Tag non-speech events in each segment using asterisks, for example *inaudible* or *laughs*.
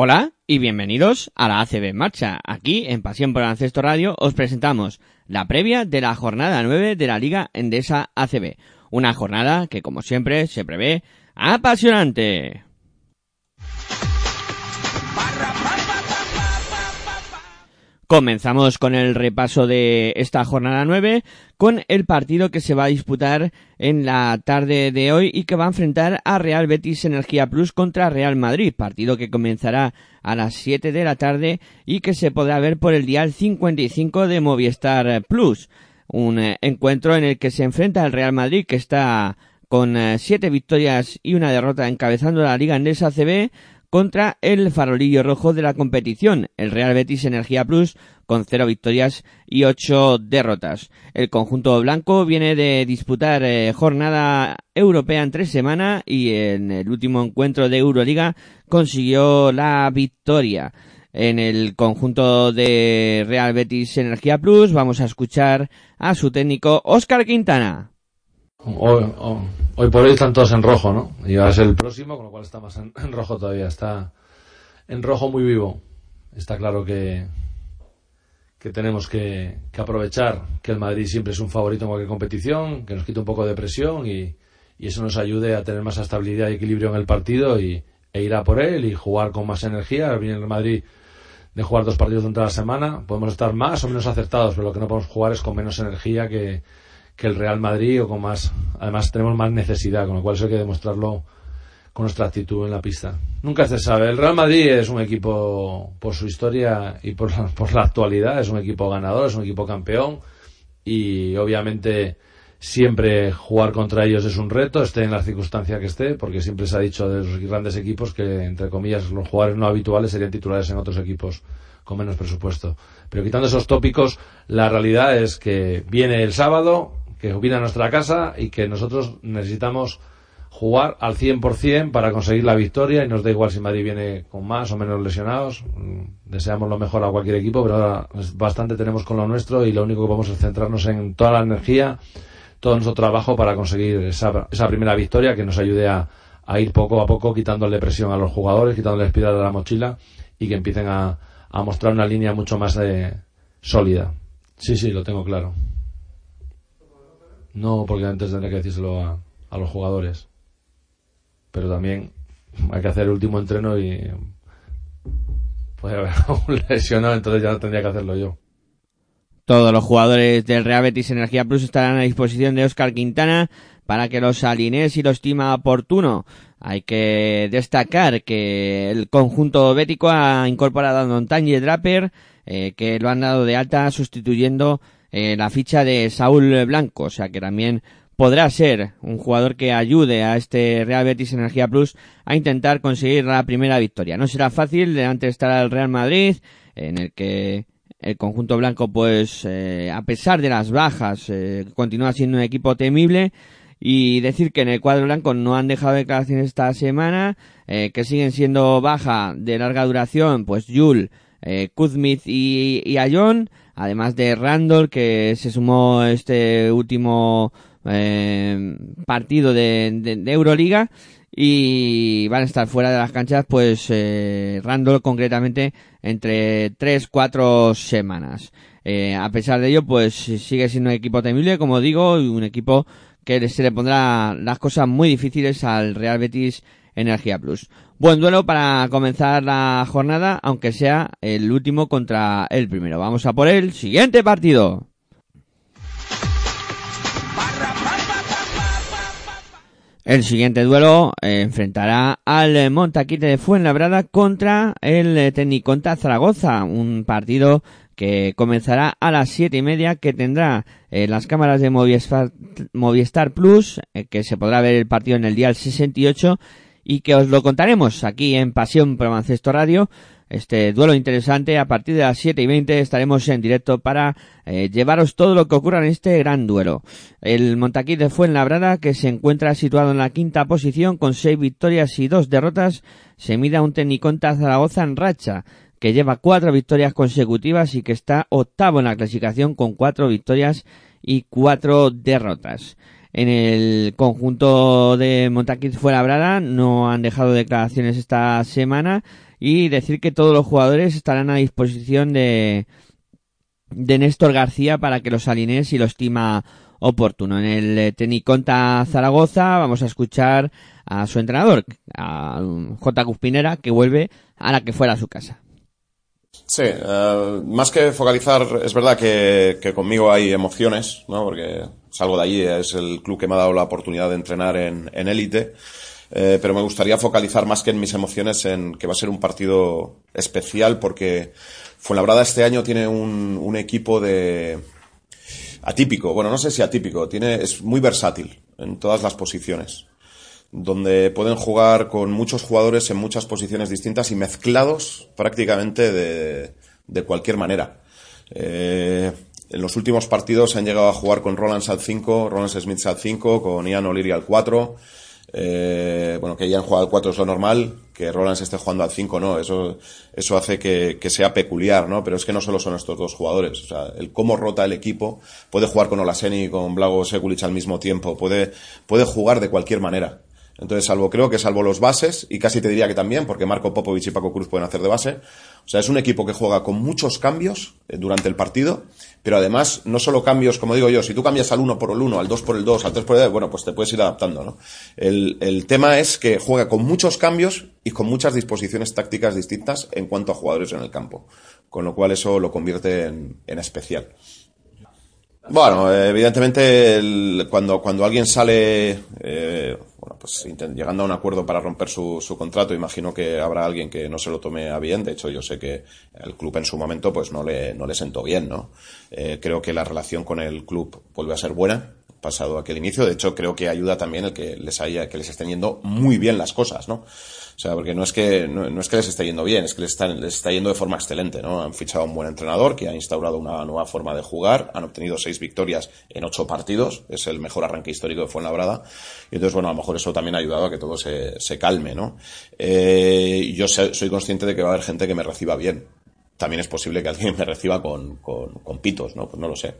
Hola y bienvenidos a la ACB Marcha. Aquí en Pasión por el Ancesto Radio os presentamos la previa de la jornada 9 de la Liga Endesa ACB. Una jornada que como siempre se prevé apasionante. Comenzamos con el repaso de esta jornada 9 con el partido que se va a disputar en la tarde de hoy y que va a enfrentar a Real Betis Energía Plus contra Real Madrid, partido que comenzará a las 7 de la tarde y que se podrá ver por el dial 55 de Movistar Plus. Un eh, encuentro en el que se enfrenta el Real Madrid que está con 7 victorias y una derrota encabezando la Liga Endesa CB contra el farolillo rojo de la competición, el Real Betis Energía Plus, con cero victorias y ocho derrotas. El conjunto blanco viene de disputar eh, jornada europea en tres semanas y en el último encuentro de Euroliga consiguió la victoria. En el conjunto de Real Betis Energía Plus vamos a escuchar a su técnico Óscar Quintana. Hoy, hoy- por hoy están todos en rojo, ¿no? Y va a ser el próximo, con lo cual está más en, rojo todavía. Está en rojo muy vivo. Está claro que, que tenemos que, aprovechar que el Madrid siempre es un favorito en cualquier competición, que nos quite un poco de presión y, y eso nos ayude a tener más estabilidad y equilibrio en el partido y, e ir a por él y jugar con más energía. Viene el Madrid de jugar dos partidos durante la semana. Podemos estar más o menos acertados, pero lo que no podemos jugar es con menos energía que, que el Real Madrid o con más. Además, tenemos más necesidad, con lo cual eso hay que demostrarlo con nuestra actitud en la pista. Nunca se sabe. El Real Madrid es un equipo, por su historia y por la, por la actualidad, es un equipo ganador, es un equipo campeón y obviamente siempre jugar contra ellos es un reto, esté en la circunstancia que esté, porque siempre se ha dicho de los grandes equipos que, entre comillas, los jugadores no habituales serían titulares en otros equipos con menos presupuesto. Pero quitando esos tópicos, la realidad es que viene el sábado, que a nuestra casa y que nosotros necesitamos jugar al 100% para conseguir la victoria y nos da igual si Madrid viene con más o menos lesionados. Mm, Deseamos lo mejor a cualquier equipo, pero ahora es bastante tenemos con lo nuestro y lo único que vamos a centrarnos en toda la energía, todo nuestro trabajo para conseguir esa, esa primera victoria que nos ayude a, a ir poco a poco quitándole presión a los jugadores, quitándole espiral de la mochila y que empiecen a, a mostrar una línea mucho más eh, sólida. Sí, sí, lo tengo claro. No, porque antes tendré que decírselo a, a los jugadores. Pero también hay que hacer el último entreno y puede haber *laughs* un lesionado, entonces ya tendría que hacerlo yo. Todos los jugadores del Real Betis Energía Plus estarán a disposición de Óscar Quintana para que los alinee si lo estima oportuno. Hay que destacar que el conjunto bético ha incorporado a Montañe Draper, eh, que lo han dado de alta sustituyendo eh, la ficha de Saúl Blanco, o sea que también podrá ser un jugador que ayude a este Real Betis Energía Plus a intentar conseguir la primera victoria. No será fácil, delante estará el Real Madrid, en el que el conjunto blanco, pues, eh, a pesar de las bajas, eh, continúa siendo un equipo temible. Y decir que en el cuadro blanco no han dejado declaraciones esta semana, eh, que siguen siendo baja de larga duración, pues Yul, eh, Kuzmith y, y Ayón, además de Randall, que se sumó este último eh, partido de, de, Euroliga y van a estar fuera de las canchas pues eh, Randall concretamente entre 3-4 semanas. Eh, a pesar de ello pues sigue siendo un equipo temible como digo y un equipo que se le pondrá las cosas muy difíciles al Real Betis Energía Plus. Buen duelo para comenzar la jornada, aunque sea el último contra el primero. Vamos a por el siguiente partido. El siguiente duelo eh, enfrentará al Montaquite de Fuenlabrada contra el eh, Tecniconta Zaragoza, un partido que comenzará a las siete y media, que tendrá eh, las cámaras de Movistar, Plus, que se podrá ver el partido en el día 68 y que os lo contaremos aquí en Pasión Pro Mancesto Radio. Este duelo interesante, a partir de las 7 y 20 estaremos en directo para eh, llevaros todo lo que ocurra en este gran duelo. El Montaquí de Fuenlabrada, que se encuentra situado en la quinta posición con 6 victorias y 2 derrotas, se mide a un Tecniconta Zaragoza en racha, que lleva 4 victorias consecutivas y que está octavo en la clasificación con 4 victorias y 4 derrotas. En el conjunto de Montaquí Fuenlabrada no han dejado declaraciones esta semana y decir que todos los jugadores estarán a disposición de, de Néstor García para que los alinee si lo estima oportuno. En el eh, Teniconta Zaragoza vamos a escuchar a su entrenador, a J. Cuspinera, que vuelve a la que fuera su casa. Sí, eh, más que focalizar, es verdad que, que conmigo hay emociones, ¿no? Porque salgo de allí, es el club que me ha dado la oportunidad de entrenar en, élite. Eh, pero me gustaría focalizar más que en mis emociones en que va a ser un partido especial porque Fuenlabrada este año tiene un, un equipo de atípico, bueno, no sé si atípico, tiene, es muy versátil en todas las posiciones, donde pueden jugar con muchos jugadores en muchas posiciones distintas y mezclados prácticamente de, de cualquier manera. Eh, en los últimos partidos se han llegado a jugar con Roland al 5, Roland Smith al 5, con Ian O'Leary al 4, eh, bueno, que hayan jugado al 4 es lo normal, que Roland esté jugando al 5 no, eso, eso hace que, que, sea peculiar, ¿no? Pero es que no solo son estos dos jugadores, o sea, el cómo rota el equipo, puede jugar con Olaseni y con Blago Sekulic al mismo tiempo, puede, puede jugar de cualquier manera. Entonces, salvo, creo que salvo los bases, y casi te diría que también, porque Marco Popovic y Paco Cruz pueden hacer de base. O sea, es un equipo que juega con muchos cambios eh, durante el partido, pero además, no solo cambios, como digo yo, si tú cambias al 1 por el 1, al 2 por el 2, al 3 por el 2, bueno, pues te puedes ir adaptando, ¿no? El, el tema es que juega con muchos cambios y con muchas disposiciones tácticas distintas en cuanto a jugadores en el campo. Con lo cual eso lo convierte en, en especial. Bueno, evidentemente el, cuando, cuando alguien sale, eh, bueno, pues llegando a un acuerdo para romper su, su, contrato, imagino que habrá alguien que no se lo tome a bien. De hecho, yo sé que el club en su momento pues no le, no le sentó bien, ¿no? Eh, creo que la relación con el club vuelve a ser buena pasado aquel inicio. De hecho, creo que ayuda también el que les haya, que les estén yendo muy bien las cosas, ¿no? O sea, porque no es que, no, es que les esté yendo bien, es que les, están, les está yendo de forma excelente, ¿no? Han fichado un buen entrenador que ha instaurado una nueva forma de jugar, han obtenido seis victorias en ocho partidos, es el mejor arranque histórico de Fuenlabrada, y entonces, bueno, a lo mejor eso también ha ayudado a que todo se, se calme, ¿no? Eh, yo soy consciente de que va a haber gente que me reciba bien. También es posible que alguien me reciba con, con, con pitos, ¿no? Pues no lo sé.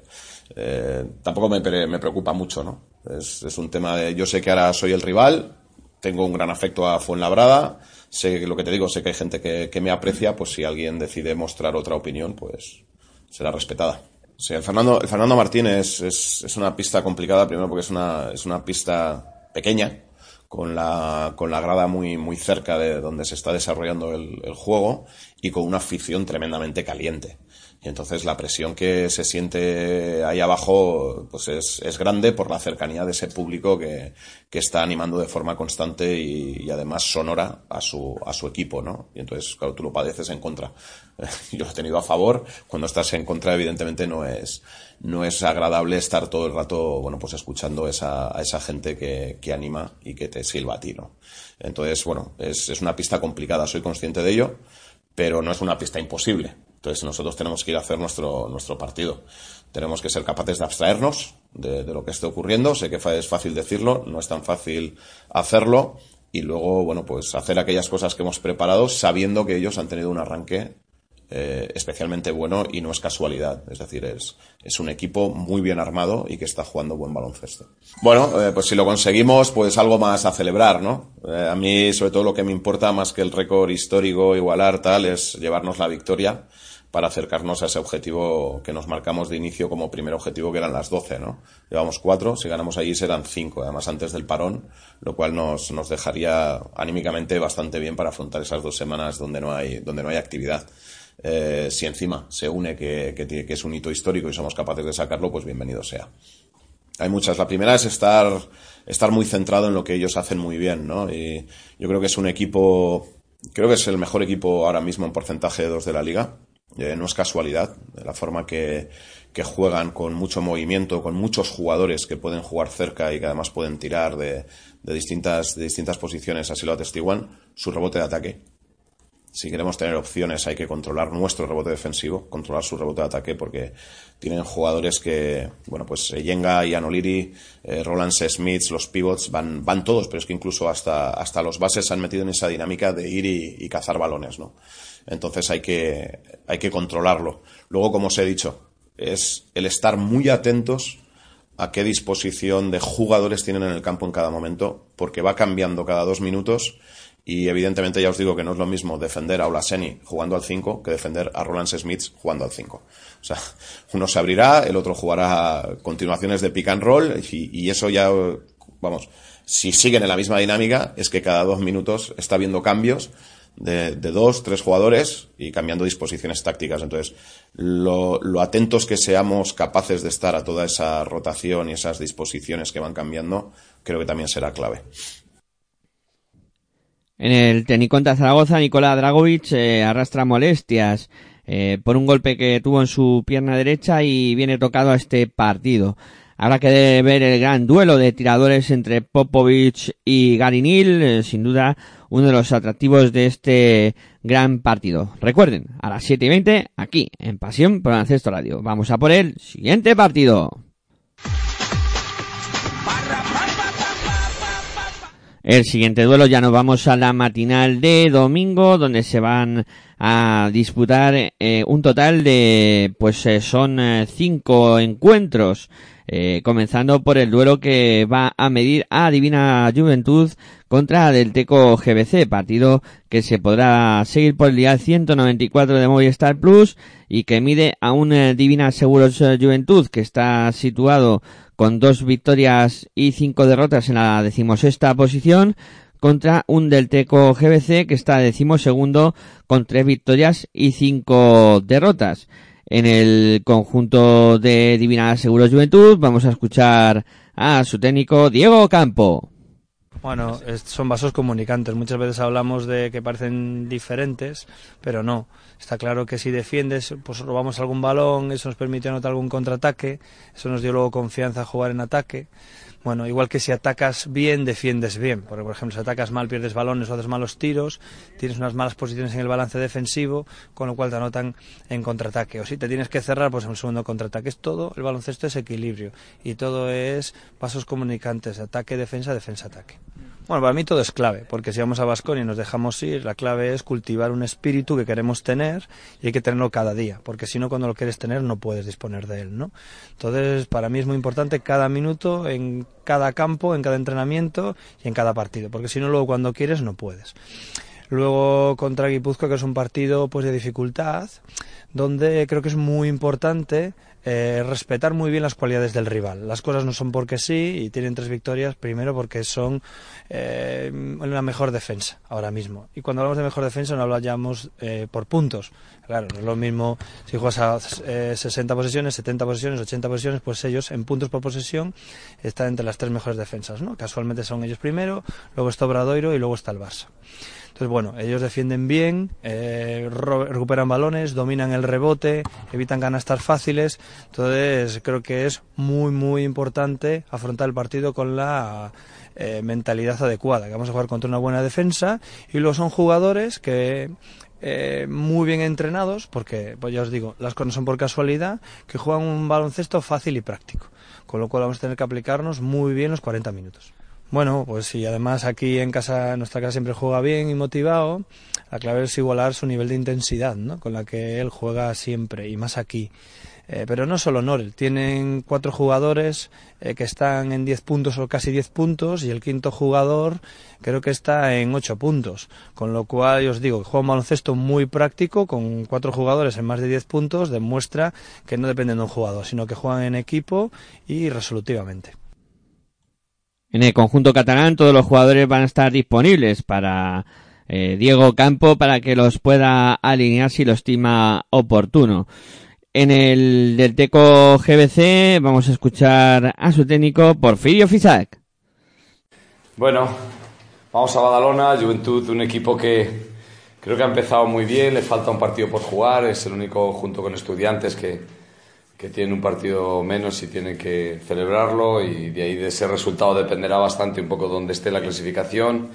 Eh, tampoco me, me, preocupa mucho, ¿no? Es, es un tema de, yo sé que ahora soy el rival, tengo un gran afecto a Fuenlabrada, sé lo que te digo, sé que hay gente que, me aprecia, pues si alguien decide mostrar otra opinión, pues será respetada. Sí, el Fernando, el Fernando Martínez es, es, una pista complicada, primero porque es una, es una pista pequeña, con la, con la grada muy, muy cerca de donde se está desarrollando el juego y con una afición tremendamente caliente. Y entonces la presión que se siente ahí abajo pues es, es grande por la cercanía de ese público que, que está animando de forma constante y, y, además sonora a su, a su equipo, ¿no? Y entonces, claro, tú lo padeces en contra. *laughs* Yo lo he tenido a favor. Cuando estás en contra, evidentemente no es, no es agradable estar todo el rato, bueno, pues escuchando esa, a esa gente que, que anima y que te silba a ti, ¿no? Entonces, bueno, es, es una pista complicada, soy consciente de ello, pero no es una pista imposible entonces nosotros tenemos que ir a hacer nuestro, nuestro partido. Tenemos que ser capaces de abstraernos de, de, lo que esté ocurriendo. Sé que es fácil decirlo, no es tan fácil hacerlo. Y luego, bueno, pues hacer aquellas cosas que hemos preparado sabiendo que ellos han tenido un arranque eh, especialmente bueno y no es casualidad. Es decir, es, es un equipo muy bien armado y que está jugando buen baloncesto. Bueno, eh, pues si lo conseguimos, pues algo más a celebrar, ¿no? Eh, a mí, sobre todo, lo que me importa más que el récord histórico igualar tal es llevarnos la victoria para acercarnos a ese objetivo que nos marcamos de inicio como primer objetivo, que eran las 12, ¿no? Llevamos cuatro, si ganamos allí serán cinco, además antes del parón, lo cual nos, nos dejaría anímicamente bastante bien para afrontar esas dos semanas donde no hay, donde no hay actividad. Eh, si encima se une que, que, es un hito histórico y somos capaces de sacarlo, pues bienvenido sea. Hay muchas. La primera es estar, estar muy centrado en lo que ellos hacen muy bien, ¿no? Y yo creo que es un equipo, creo que es el mejor equipo ahora mismo en porcentaje de dos de la liga. Eh, no es casualidad, la forma que, que juegan con mucho movimiento, con muchos jugadores que pueden jugar cerca y que además pueden tirar de, de distintas, de distintas posiciones, así lo atestiguan, su rebote de ataque si queremos tener opciones hay que controlar nuestro rebote defensivo, controlar su rebote de ataque porque tienen jugadores que, bueno, pues eh, Yenga, Ian O'Leary, eh, Roland. Smith, los pivots van, van todos, pero es que incluso hasta, hasta los bases se han metido en esa dinámica de ir y, y cazar balones, ¿no? Entonces hay que, hay que controlarlo. Luego, como os he dicho, es el estar muy atentos a qué disposición de jugadores tienen en el campo en cada momento, porque va cambiando cada dos minutos y evidentemente ya os digo que no es lo mismo defender a Olaseni jugando al 5 que defender a Roland Smith jugando al 5. O sea, *laughs* uno se abrirá, el otro jugará continuaciones de pick and roll y, y eso ya, vamos, si siguen en la misma dinámica es que cada dos minutos está habiendo cambios de, dos, tres jugadores y cambiando disposiciones tácticas. Entonces, lo, atentos que seamos capaces de estar a toda esa rotación y esas disposiciones que van cambiando, creo que también será clave. En el tenis contra Zaragoza, Nicola Dragovic eh, arrastra molestias eh, por un golpe que tuvo en su pierna derecha y viene tocado a este partido. Habrá que ver el gran duelo de tiradores entre Popovic y Garinil, eh, sin duda uno de los atractivos de este gran partido. Recuerden, a las 7 y 20, aquí, en Pasión por Ancesto Radio. Vamos a por el siguiente partido. El siguiente duelo ya nos vamos a la matinal de domingo, donde se van a disputar eh, un total de, pues eh, son cinco encuentros, eh, comenzando por el duelo que va a medir a Divina Juventud contra Del Teco GBC, partido que se podrá seguir por el día 194 de Movistar Plus y que mide a un eh, Divina Seguros eh, Juventud que está situado con dos victorias y cinco derrotas en la decimosexta posición contra un Delteco GBC que está decimosegundo con tres victorias y cinco derrotas. En el conjunto de Divina Seguros Juventud vamos a escuchar a su técnico Diego Campo. Bueno, son vasos comunicantes. Muchas veces hablamos de que parecen diferentes, pero no. Está claro que si defiendes, pues robamos algún balón, eso nos permite anotar algún contraataque, eso nos dio luego confianza a jugar en ataque. Bueno, igual que si atacas bien, defiendes bien. Porque, por ejemplo, si atacas mal, pierdes balones o haces malos tiros, tienes unas malas posiciones en el balance defensivo, con lo cual te anotan en contraataque. O si te tienes que cerrar, pues en un segundo contraataque. Es todo, el baloncesto es equilibrio. Y todo es pasos comunicantes, ataque, defensa, defensa, ataque. Bueno, para mí todo es clave, porque si vamos a Basconia y nos dejamos ir, la clave es cultivar un espíritu que queremos tener y hay que tenerlo cada día, porque si no, cuando lo quieres tener, no puedes disponer de él, ¿no? Entonces, para mí es muy importante cada minuto, en cada campo, en cada entrenamiento y en cada partido, porque si no, luego cuando quieres, no puedes. Luego contra Guipúzcoa, que es un partido pues de dificultad, donde creo que es muy importante eh, respetar muy bien las cualidades del rival. Las cosas no son porque sí y tienen tres victorias, primero porque son eh, la mejor defensa ahora mismo. Y cuando hablamos de mejor defensa no hablamos eh, por puntos. Claro, no es lo mismo si juegas a eh, 60 posesiones, 70 posesiones, 80 posesiones, pues ellos en puntos por posesión están entre las tres mejores defensas. ¿no? Casualmente son ellos primero, luego está Obradoiro y luego está el Barça. Entonces, bueno, ellos defienden bien, eh, recuperan balones, dominan el rebote, evitan canastas fáciles. Entonces, creo que es muy, muy importante afrontar el partido con la eh, mentalidad adecuada, que vamos a jugar contra una buena defensa y luego son jugadores que eh, muy bien entrenados, porque, pues ya os digo, las cosas son por casualidad, que juegan un baloncesto fácil y práctico. Con lo cual vamos a tener que aplicarnos muy bien los 40 minutos. Bueno, pues sí, además aquí en casa, nuestra casa siempre juega bien y motivado. La clave es igualar su nivel de intensidad, ¿no? Con la que él juega siempre y más aquí. Eh, pero no solo Norel, tienen cuatro jugadores eh, que están en 10 puntos o casi 10 puntos y el quinto jugador creo que está en 8 puntos. Con lo cual, yo os digo, juega un baloncesto muy práctico con cuatro jugadores en más de 10 puntos, demuestra que no dependen de un jugador, sino que juegan en equipo y resolutivamente. En el conjunto catalán todos los jugadores van a estar disponibles para eh, Diego Campo para que los pueda alinear si lo estima oportuno. En el del Teco GBC vamos a escuchar a su técnico Porfirio Fisac. Bueno, vamos a Badalona, Juventud, un equipo que creo que ha empezado muy bien, le falta un partido por jugar, es el único junto con estudiantes que, que tiene un partido menos y tiene que celebrarlo y de ahí de ese resultado dependerá bastante un poco dónde esté la clasificación.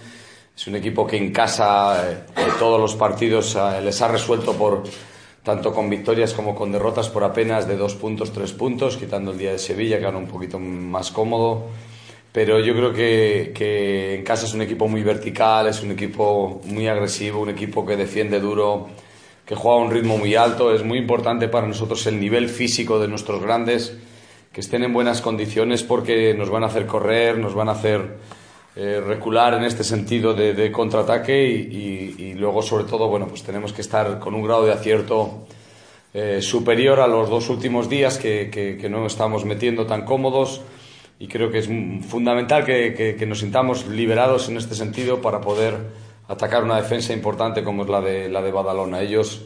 Es un equipo que en casa eh, todos los partidos eh, les ha resuelto por tanto con victorias como con derrotas por apenas de dos puntos, tres puntos, quitando el día de Sevilla, que era un poquito más cómodo. Pero yo creo que, que en casa es un equipo muy vertical, es un equipo muy agresivo, un equipo que defiende duro, que juega a un ritmo muy alto. Es muy importante para nosotros el nivel físico de nuestros grandes, que estén en buenas condiciones porque nos van a hacer correr, nos van a hacer eh, recular en este sentido de, contraataque y, luego sobre todo bueno pues tenemos que estar con un grado de acierto eh, superior a los dos últimos días que, no estamos metiendo tan cómodos y creo que es fundamental que, nos sintamos liberados en este sentido para poder atacar una defensa importante como es la de, la de Badalona. Ellos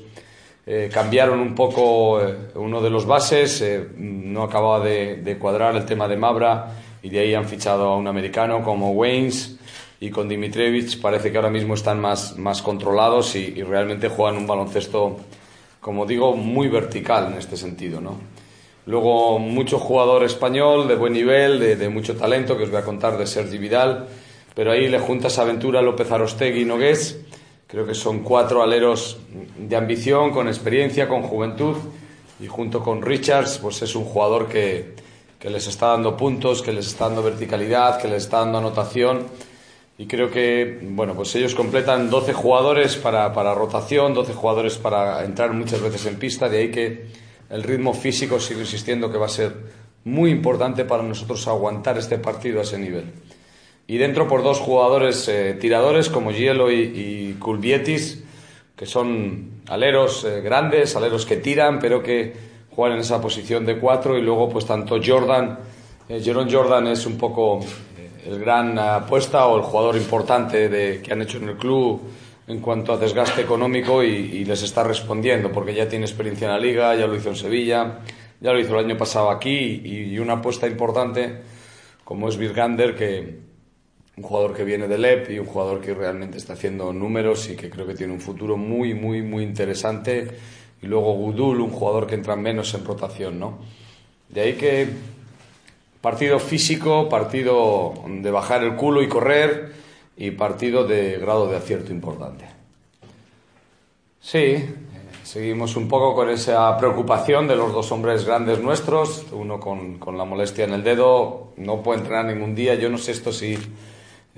eh, cambiaron un poco eh, uno de los bases, eh, no acababa de, cuadrar el tema de Mabra y de ahí han fichado a un americano como Waynes y con Dimitrevich parece que ahora mismo están más, más controlados y, y, realmente juegan un baloncesto, como digo, muy vertical en este sentido. ¿no? Luego mucho jugador español de buen nivel, de, de, mucho talento, que os voy a contar de Sergi Vidal, pero ahí le juntas Aventura, López Arostegui y Nogués. Creo que son cuatro aleros de ambición, con experiencia, con juventud y junto con Richards, pues es un jugador que, que les está dando puntos, que les está dando verticalidad, que les está dando anotación. Y creo que, bueno, pues ellos completan 12 jugadores para, para rotación, 12 jugadores para entrar muchas veces en pista, de ahí que el ritmo físico sigo insistiendo que va a ser muy importante para nosotros aguantar este partido a ese nivel. Y dentro por dos jugadores eh, tiradores como Gielo y, y Kulvietis, que son aleros eh, grandes, aleros que tiran, pero que jugar en esa posición de cuatro. Y luego pues tanto Jordan, eh, Jerome Jordan es un poco eh, el gran apuesta o el jugador importante de, que han hecho en el club en cuanto a desgaste económico y, y, les está respondiendo porque ya tiene experiencia en la liga, ya lo hizo en Sevilla, ya lo hizo el año pasado aquí. Y, y una apuesta importante como es Virgander que un jugador que viene del EP y un jugador que realmente está haciendo números y que creo que tiene un futuro muy muy muy interesante y luego Gudul, un jugador que entra menos en rotación, ¿no? De ahí que partido físico, partido de bajar el culo y correr y partido de grado de acierto importante. Sí, seguimos un poco con esa preocupación de los dos hombres grandes nuestros, uno con, con la molestia en el dedo, no puede entrenar ningún día, yo no sé esto si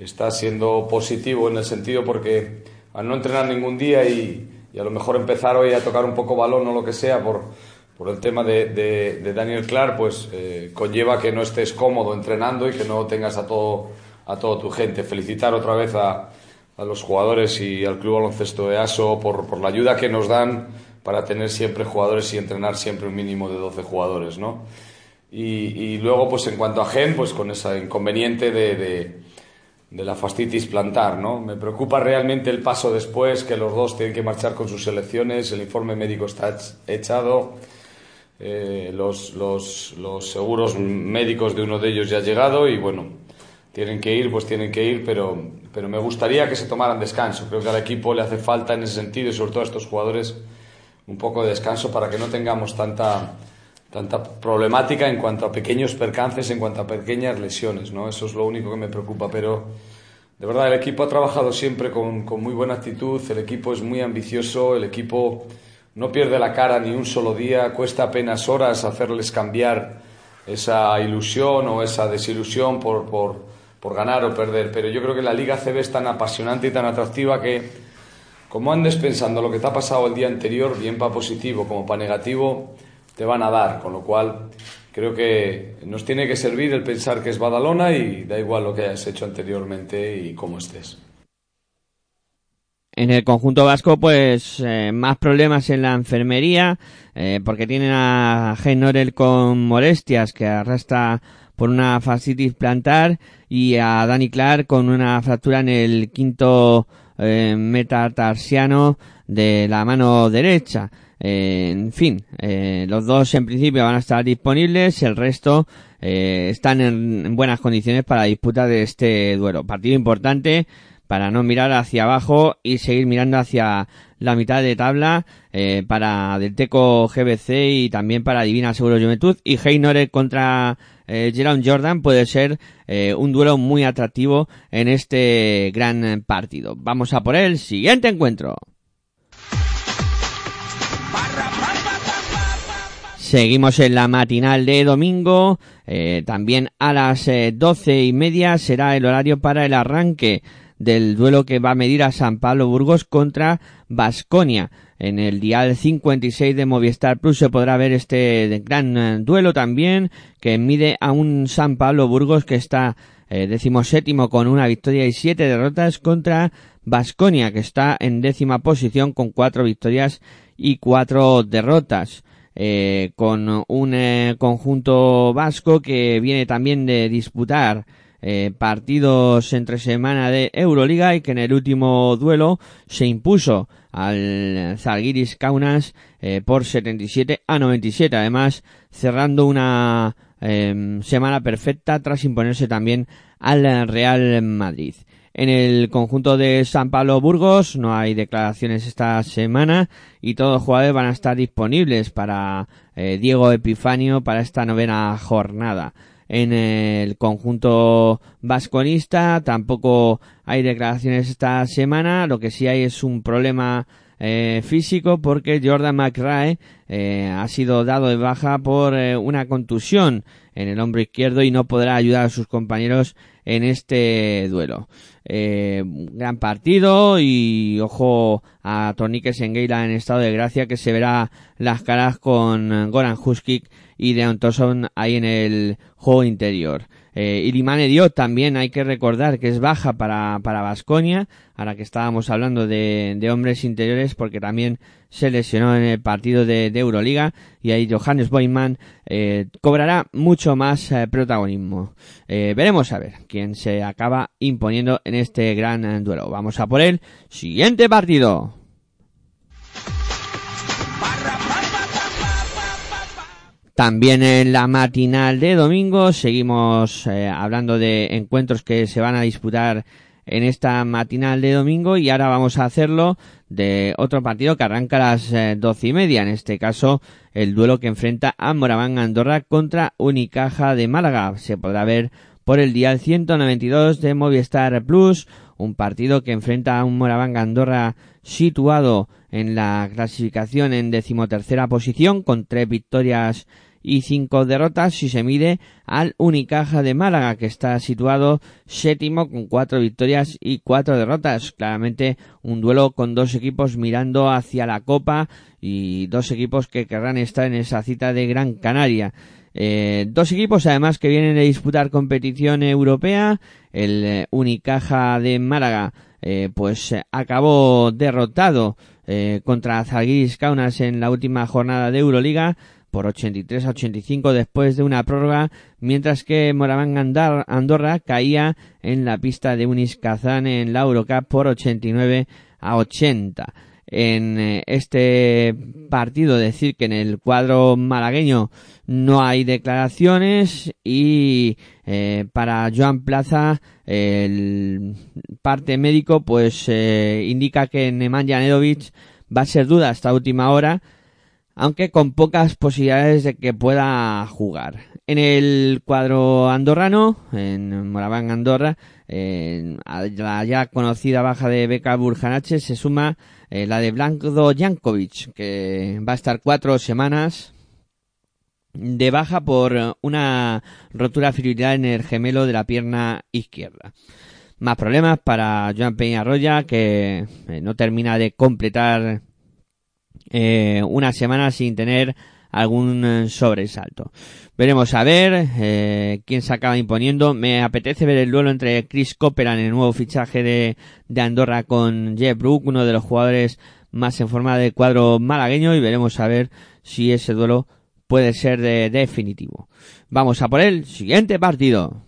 está siendo positivo en el sentido porque al no entrenar ningún día y y a lo mejor empezar hoy a tocar un poco balón o lo que sea por, por el tema de, de, de Daniel Clark, pues eh, conlleva que no estés cómodo entrenando y que no tengas a todo a toda tu gente. Felicitar otra vez a, a los jugadores y al Club Baloncesto EASO por, por la ayuda que nos dan para tener siempre jugadores y entrenar siempre un mínimo de 12 jugadores, ¿no? Y, y luego, pues en cuanto a Gen, pues con ese inconveniente de, de de la fastitis plantar, ¿no? Me preocupa realmente el paso después, que los dos tienen que marchar con sus selecciones, el informe médico está echado, eh, los, los, los, seguros médicos de uno de ellos ya ha llegado y bueno, tienen que ir, pues tienen que ir, pero, pero me gustaría que se tomaran descanso. Creo que al equipo le hace falta en ese sentido y sobre todo a estos jugadores un poco de descanso para que no tengamos tanta tanta problemática en cuanto a pequeños percances, en cuanto a pequeñas lesiones, ¿no? Eso es lo único que me preocupa, pero de verdad el equipo ha trabajado siempre con, con muy buena actitud, el equipo es muy ambicioso, el equipo no pierde la cara ni un solo día, cuesta apenas horas hacerles cambiar esa ilusión o esa desilusión por, por, por ganar o perder, pero yo creo que la Liga CB es tan apasionante y tan atractiva que, como andes pensando lo que te ha pasado el día anterior, bien para positivo como para negativo, te van a dar, con lo cual creo que nos tiene que servir el pensar que es Badalona y da igual lo que hayas hecho anteriormente y cómo estés. En el conjunto vasco, pues eh, más problemas en la enfermería, eh, porque tienen a Norel con molestias que arrastra por una fascitis plantar y a Dani Clark con una fractura en el quinto eh, metatarsiano de la mano derecha. Eh, en fin, eh, los dos en principio van a estar disponibles, el resto eh, están en, en buenas condiciones para la disputa de este duelo. Partido importante para no mirar hacia abajo y seguir mirando hacia la mitad de tabla eh, para Delteco GBC y también para Divina Seguro Juventud y Heinore contra eh, Jerome Jordan puede ser eh, un duelo muy atractivo en este gran partido. Vamos a por el siguiente encuentro. Seguimos en la matinal de domingo. eh, también a las eh, doce y media será el horario para el arranque del duelo que va a medir a San Pablo Burgos contra Basconia. En el dial 56 de Movistar Plus se podrá ver este gran eh, duelo también que mide a un San Pablo Burgos que está eh, decimoséptimo con una victoria y siete derrotas contra Basconia que está en décima posición con cuatro victorias y cuatro derrotas. Eh, con un eh, conjunto vasco que viene también de disputar eh, partidos entre semana de Euroliga y que en el último duelo se impuso al Zalgiris Kaunas eh, por 77 a 97 además cerrando una eh, semana perfecta tras imponerse también al Real Madrid en el conjunto de San Pablo Burgos no hay declaraciones esta semana y todos los jugadores van a estar disponibles para eh, Diego Epifanio para esta novena jornada. En el conjunto vasconista tampoco hay declaraciones esta semana, lo que sí hay es un problema eh, físico porque Jordan McRae eh, ha sido dado de baja por eh, una contusión en el hombro izquierdo y no podrá ayudar a sus compañeros en este duelo. Eh, gran partido y ojo a Torniques Engeila en estado de gracia que se verá las caras con Goran Huskic y Deon ahí en el juego interior. Eh, Ilimane Diop también hay que recordar que es baja para, Basconia, ahora que estábamos hablando de, de hombres interiores, porque también se lesionó en el partido de, Euroliga y ahí Johannes Boyman eh, cobrará mucho más eh, protagonismo. Eh, veremos a ver quién se acaba imponiendo en este gran duelo. Vamos a por el siguiente partido. También en la matinal de domingo seguimos eh, hablando de encuentros que se van a disputar en esta matinal de domingo y ahora vamos a hacerlo de otro partido que arranca a las eh, doce y media. En este caso, el duelo que enfrenta a Moraván Andorra contra Unicaja de Málaga. Se podrá ver por el dial 192 de Movistar Plus, un partido que enfrenta a un Moraván Andorra situado en la clasificación en decimotercera posición con tres victorias y cinco derrotas si se mide al Unicaja de Málaga que está situado séptimo con cuatro victorias y cuatro derrotas. Claramente un duelo con dos equipos mirando hacia la Copa y dos equipos que querrán estar en esa cita de Gran Canaria. Eh, dos equipos además que vienen de disputar competición europea. El eh, Unicaja de Málaga eh, pues eh, acabó derrotado contra Zalgiris Kaunas en la última jornada de Euroliga por 83 a 85 después de una prórroga, mientras que Moraván Andorra caía en la pista de Unis Kazán en la Eurocup por 89 a 80. En eh, este partido decir que en el cuadro malagueño no hay declaraciones y eh, para Joan Plaza el parte médico pues eh, indica que Nemanja Nedovic va a ser duda hasta última hora aunque con pocas posibilidades de que pueda jugar. En el cuadro andorrano, en Moraván Andorra, a la ya conocida baja de Beca Burjanache se suma eh, la de Blanco Jankovic, que va a estar cuatro semanas de baja por una rotura fibrilar en el gemelo de la pierna izquierda. Más problemas para Joan Peñarroya que eh, no termina de completar eh, una semana sin tener algún eh, sobresalto. Veremos a ver eh, quién se acaba imponiendo. Me apetece ver el duelo entre Chris Copperan, el nuevo fichaje de, de Andorra, con Jeff Brook, uno de los jugadores más en forma de cuadro malagueño, y veremos a ver si ese duelo puede ser de definitivo. Vamos a por el siguiente partido.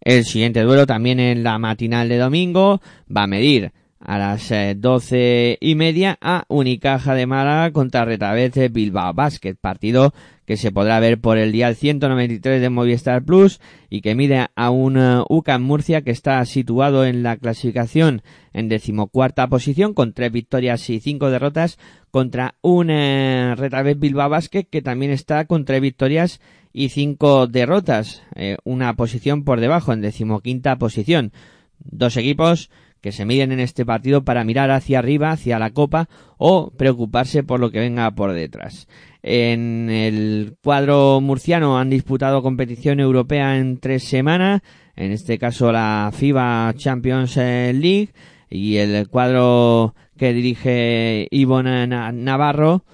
El siguiente duelo también en la matinal de domingo va a medir a las eh, doce y media a Unicaja de Málaga contra Retabet de Bilbao Basket, partido que se podrá ver por el día 193 de Movistar Plus y que mide a un uh, UCAM Murcia que está situado en la clasificación en decimocuarta posición con tres victorias y cinco derrotas contra un Retabet Bilbao Basket que también está con tres victorias y cinco derrotas, eh, una posición por debajo en decimoquinta posición. Dos equipos que se miden en este partido para mirar hacia arriba, hacia la copa o preocuparse por lo que venga por detrás. En el cuadro murciano han disputado competición europea en tres semanas, en este caso la FIBA Champions League y el cuadro que dirige Ivonne Navarro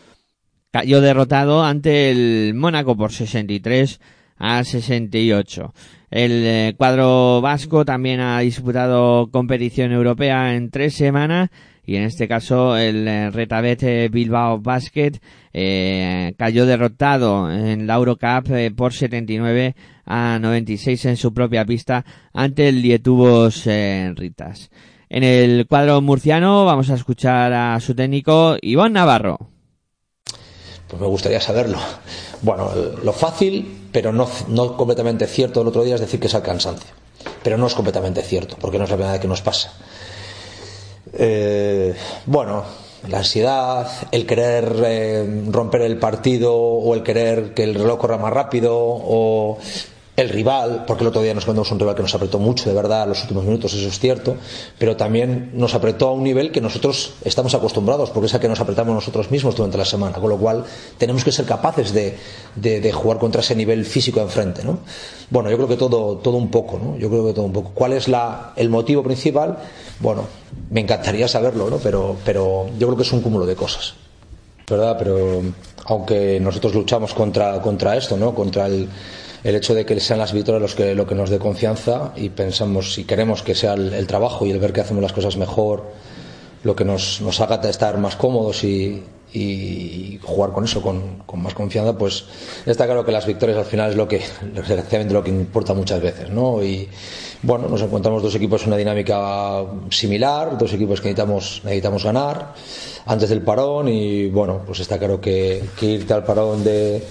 cayó derrotado ante el Mónaco por 63 a 68. El eh, cuadro vasco también ha disputado competición europea en tres semanas y en este caso el eh, Retabet Bilbao Basket eh, cayó derrotado en la Eurocup por 79 a 96 en su propia pista ante el Lietubos eh, Ritas. En el cuadro murciano vamos a escuchar a su técnico Iván Navarro. Pues me gustaría saberlo. Bueno, lo fácil, pero no, no completamente cierto el otro día es decir que es el cansancio. Pero no es completamente cierto, porque no es la primera que nos pasa. Eh, bueno, la ansiedad, el querer eh, romper el partido o el querer que el reloj corra más rápido o el rival, porque el otro día nos encontramos un rival que nos apretó mucho, de verdad, en los últimos minutos, eso es cierto, pero también nos apretó a un nivel que nosotros estamos acostumbrados, porque es a que nos apretamos nosotros mismos durante la semana, con lo cual tenemos que ser capaces de, de, de jugar contra ese nivel físico enfrente, ¿no? Bueno, yo creo que todo, todo un poco, ¿no? Yo creo que todo un poco. ¿Cuál es la, el motivo principal? Bueno, me encantaría saberlo, ¿no? Pero, pero yo creo que es un cúmulo de cosas. ¿Verdad? Pero aunque nosotros luchamos contra, contra esto, ¿no? Contra el, el hecho de que sean las victorias los que, lo que nos dé confianza y pensamos si queremos que sea el, trabajo y el ver que hacemos las cosas mejor lo que nos, nos haga estar más cómodos y, jugar con eso con, con, más confianza pues está claro que las victorias al final es lo que *laughs* desgraciadamente lo que importa muchas veces ¿no? y bueno nos encontramos dos equipos en una dinámica similar dos equipos que necesitamos, necesitamos ganar antes del parón y bueno pues está claro que, que irte al parón de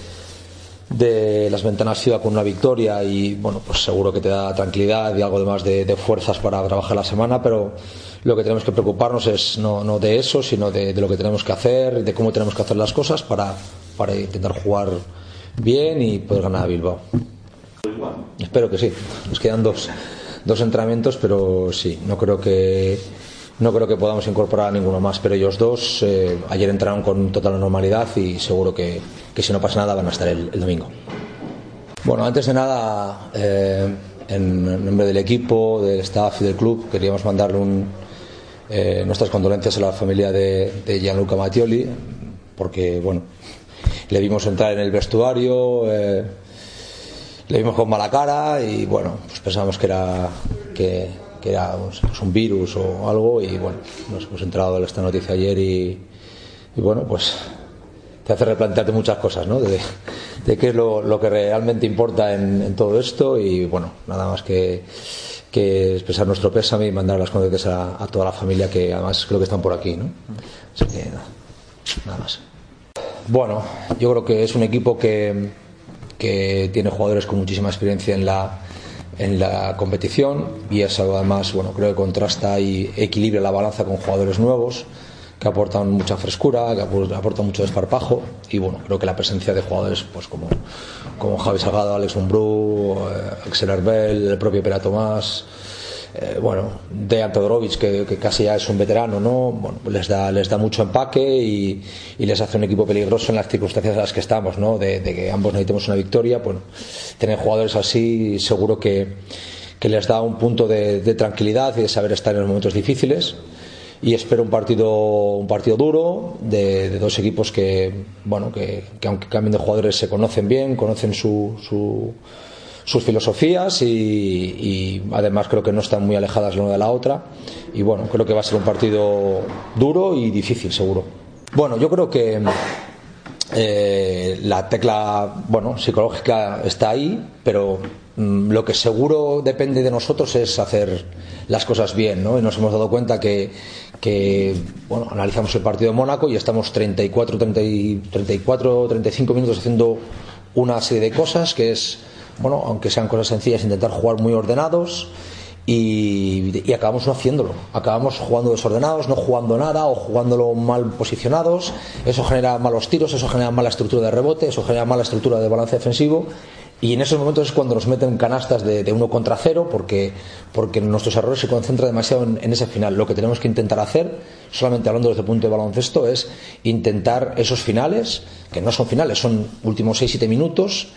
de las ventanas ciudad con una victoria y bueno pues seguro que te da tranquilidad y algo de más de, de fuerzas para trabajar la semana pero lo que tenemos que preocuparnos es no, no de eso sino de, de, lo que tenemos que hacer de cómo tenemos que hacer las cosas para, para intentar jugar bien y poder ganar a Bilbao. Espero que sí. Nos quedan dos, dos entrenamientos pero sí no creo que no creo que podamos incorporar a ninguno más, pero ellos dos eh, ayer entraron con total normalidad y seguro que, que, si no pasa nada van a estar el, domingo. Bueno, antes de nada, eh, en nombre del equipo, del staff y del club, queríamos mandarle eh, nuestras condolencias a la familia de, Gianluca Mattioli, porque, bueno, le vimos entrar en el vestuario, le vimos con mala cara y, bueno, pues pensamos que era... que que era un virus o algo y bueno, nos hemos enterado de esta noticia ayer y, bueno, pues te hace replantearte muchas cosas, ¿no? De, de qué es lo, que realmente importa en, todo esto y bueno, nada más que, expresar nuestro pésame y mandar las condolencias a, toda la familia que además creo que están por aquí, ¿no? Nada, nada más. Bueno, yo creo que es un equipo que, que tiene jugadores con muchísima experiencia en la, en la competición y eso además bueno creo que contrasta y equilibra la balanza con jugadores nuevos que aportan mucha frescura, que aportan mucho desparpajo y bueno, creo que la presencia de jugadores pues como, como Javi Salgado, Alex Umbrú, eh, Axel Arbel, el propio Pera Tomás, eh, bueno, Dejan Todorovic, que, casi ya es un veterano, ¿no? Pues les da, les da mucho empaque y, les hace un equipo peligroso en las circunstancias en las que estamos, ¿no? De, que ambos necesitemos una victoria, bueno, tener jugadores así seguro que, les da un punto de, tranquilidad y de saber estar en los momentos difíciles y espero un partido un partido duro de, dos equipos que bueno que, que aunque cambien de jugadores se conocen bien conocen su- sus filosofías y, además creo que no están muy alejadas la una de la otra y bueno creo que va a ser un partido duro y difícil seguro bueno yo creo que eh, la tecla bueno psicológica está ahí pero mm, lo que seguro depende de nosotros es hacer las cosas bien ¿no? y nos hemos dado cuenta que, bueno analizamos el partido de Mónaco y estamos 34 30 y- 34 35 minutos haciendo una serie de cosas que es bueno aunque sean cosas sencillas intentar jugar muy ordenados y, acabamos no haciéndolo. Acabamos jugando desordenados, no jugando nada o jugándolo mal posicionados. Eso genera malos tiros, eso genera mala estructura de rebote, eso genera mala estructura de balance defensivo. Y en esos momentos es cuando nos meten canastas de, de uno contra cero porque, porque nuestros errores se concentran demasiado en, en ese final. Lo que tenemos que intentar hacer, solamente hablando desde el punto de baloncesto, es intentar esos finales, que no son finales, son últimos 6-7 minutos,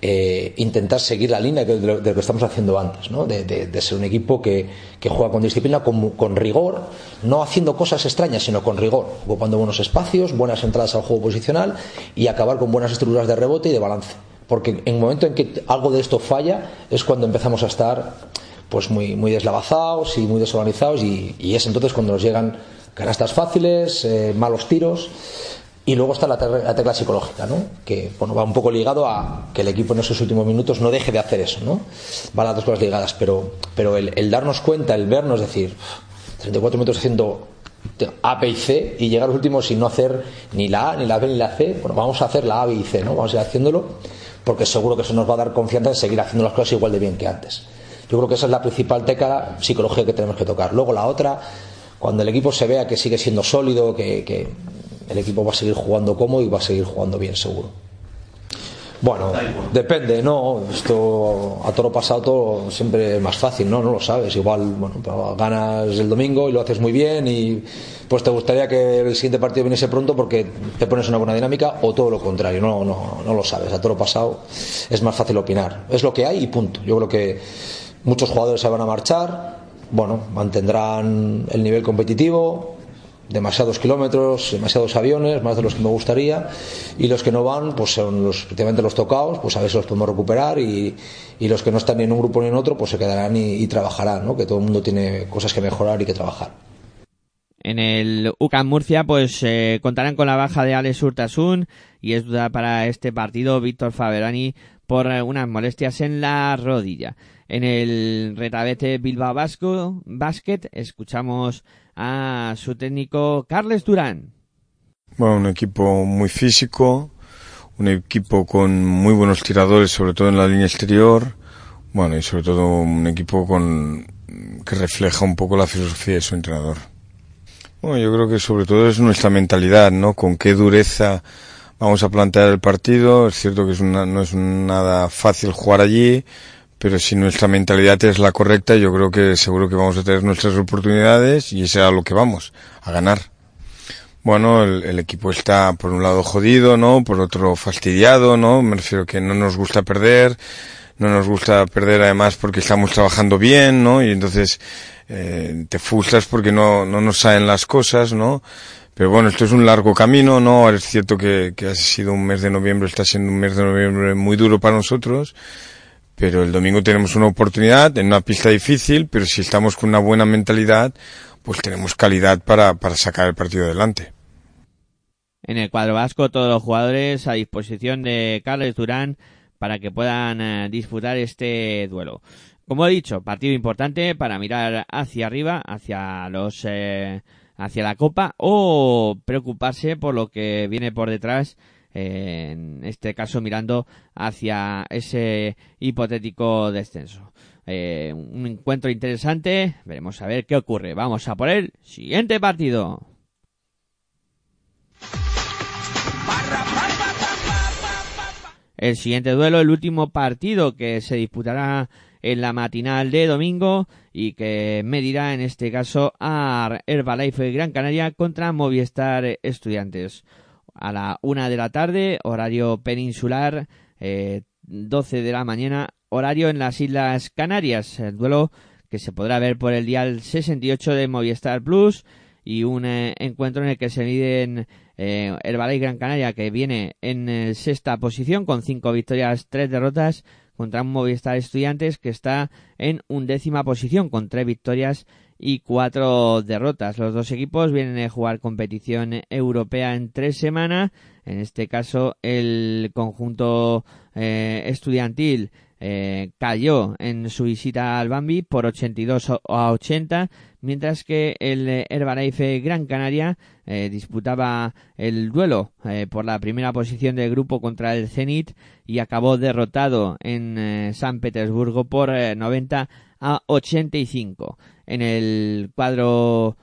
eh, intentar seguir la línea de lo, que estamos haciendo antes, ¿no? de, ser un equipo que, juega con disciplina, con, rigor, no haciendo cosas extrañas, sino con rigor, ocupando buenos espacios, buenas entradas al juego posicional y acabar con buenas estructuras de rebote y de balance. Porque en el momento en que algo de esto falla es cuando empezamos a estar pues muy, deslavazados y muy desorganizados y, y es entonces cuando nos llegan canastas fáciles, eh, malos tiros y luego está la, te- la tecla psicológica, ¿no? que bueno, va un poco ligado a que el equipo en esos últimos minutos no deje de hacer eso. ¿no? Van las dos cosas ligadas, pero, pero el, darnos cuenta, el vernos, decir, 34 minutos haciendo A, B y C y llegar a los últimos y no hacer ni la A, ni la B, ni la C, bueno, vamos a hacer la A, B y C, ¿no? vamos a ir haciéndolo porque seguro que eso nos va a dar confianza en seguir haciendo las cosas igual de bien que antes. Yo creo que esa es la principal tecla psicológica que tenemos que tocar. Luego la otra, cuando el equipo se vea que sigue siendo sólido, que el equipo va a seguir jugando cómodo y va a seguir jugando bien, seguro. Bueno, depende, ¿no? Esto a toro pasado todo siempre es más fácil, ¿no? No lo sabes. Igual, bueno, ganas el domingo y lo haces muy bien y pues te gustaría que el siguiente partido viniese pronto porque te pones una buena dinámica o todo lo contrario, no, no, no lo sabes. A toro pasado es más fácil opinar. Es lo que hay y punto. Yo creo que muchos jugadores se van a marchar, bueno, mantendrán el nivel competitivo, demasiados kilómetros, demasiados aviones, más de los que me gustaría, y los que no van, pues son los, efectivamente los tocados, pues a si los podemos recuperar, y, y los que no están ni en un grupo ni en otro, pues se quedarán y, trabajarán, ¿no? que todo el mundo tiene cosas que mejorar y que trabajar. En el UCAM Murcia, pues eh, contarán con la baja de Alex Urtasun y es duda para este partido Víctor Faberani por unas molestias en la rodilla. En el retabete Bilbao Vasco Basket escuchamos a su técnico Carles Durán. Bueno, un equipo muy físico, un equipo con muy buenos tiradores, sobre todo en la línea exterior. Bueno, y sobre todo un equipo con que refleja un poco la filosofía de su entrenador. Bueno, yo creo que sobre todo es nuestra mentalidad, ¿no? Con qué dureza vamos a plantear el partido. Es cierto que es una, no es nada fácil jugar allí, pero si nuestra mentalidad es la correcta, yo creo que seguro que vamos a tener nuestras oportunidades y a lo que vamos, a ganar. Bueno, el, el equipo está por un lado jodido, ¿no? Por otro fastidiado, ¿no? Me refiero que no nos gusta perder, no nos gusta perder además porque estamos trabajando bien, ¿no? Y entonces eh, te frustras porque no, no nos salen las cosas, ¿no? Pero bueno, esto es un largo camino, ¿no? Es cierto que, que ha sido un mes de noviembre, está siendo un mes de noviembre muy duro para nosotros, pero el domingo tenemos una oportunidad en una pista difícil, pero si estamos con una buena mentalidad, pues tenemos calidad para, para sacar el partido adelante. En el cuadro vasco, todos los jugadores a disposición de Carles Durán para que puedan eh, disputar este duelo. Como he dicho, partido importante para mirar hacia arriba, hacia los eh, hacia la copa o preocuparse por lo que viene por detrás en este caso mirando hacia ese hipotético descenso. Eh, un encuentro interesante, veremos a ver qué ocurre. Vamos a por el siguiente partido. El siguiente duelo, el último partido que se disputará en la matinal de domingo y que medirá en este caso a Herbalife Gran Canaria contra Movistar Estudiantes. A la una de la tarde, horario peninsular, eh, 12 de la mañana, horario en las Islas Canarias. El duelo que se podrá ver por el dial 68 de Movistar Plus y un eh, encuentro en el que se miden eh, Herbalife Gran Canaria que viene en eh, sexta posición con cinco victorias, tres derrotas contra un Movistar Estudiantes que está en undécima posición con tres victorias y cuatro derrotas. Los dos equipos vienen a jugar competición europea en tres semanas. En este caso, el conjunto eh, estudiantil eh, cayó en su visita al Bambi por 82 a 80, mientras que el eh, Herbalife Gran Canaria eh, disputaba el duelo eh, por la primera posición del grupo contra el Zenit y acabó derrotado en San Petersburgo por eh, 90 a 85. En el cuadro